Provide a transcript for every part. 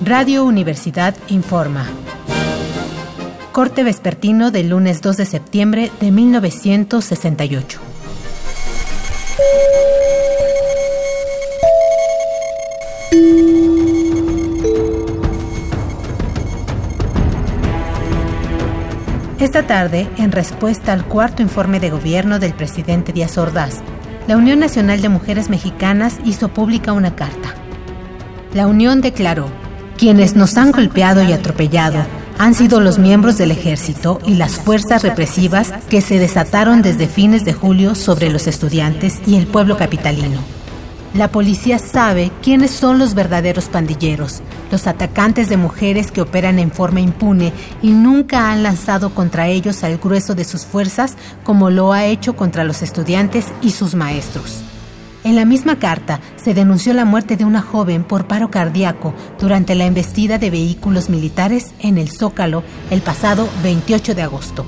Radio Universidad informa. Corte vespertino del lunes 2 de septiembre de 1968. Esta tarde, en respuesta al cuarto informe de gobierno del presidente Díaz Ordaz, la Unión Nacional de Mujeres Mexicanas hizo pública una carta. La Unión declaró, quienes nos han golpeado y atropellado han sido los miembros del ejército y las fuerzas represivas que se desataron desde fines de julio sobre los estudiantes y el pueblo capitalino. La policía sabe quiénes son los verdaderos pandilleros, los atacantes de mujeres que operan en forma impune y nunca han lanzado contra ellos al grueso de sus fuerzas como lo ha hecho contra los estudiantes y sus maestros. En la misma carta se denunció la muerte de una joven por paro cardíaco durante la embestida de vehículos militares en el Zócalo el pasado 28 de agosto.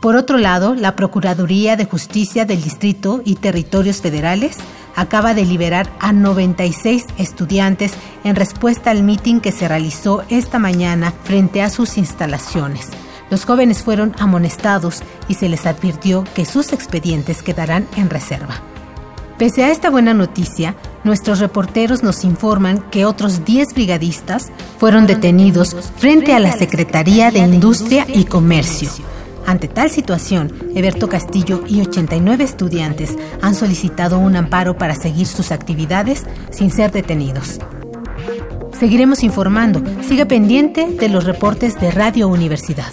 Por otro lado, la Procuraduría de Justicia del Distrito y Territorios Federales acaba de liberar a 96 estudiantes en respuesta al mitin que se realizó esta mañana frente a sus instalaciones. Los jóvenes fueron amonestados y se les advirtió que sus expedientes quedarán en reserva. Pese a esta buena noticia, nuestros reporteros nos informan que otros 10 brigadistas fueron detenidos frente a la Secretaría de Industria y Comercio ante tal situación, Eberto Castillo y 89 estudiantes han solicitado un amparo para seguir sus actividades sin ser detenidos. Seguiremos informando. Siga pendiente de los reportes de Radio Universidad.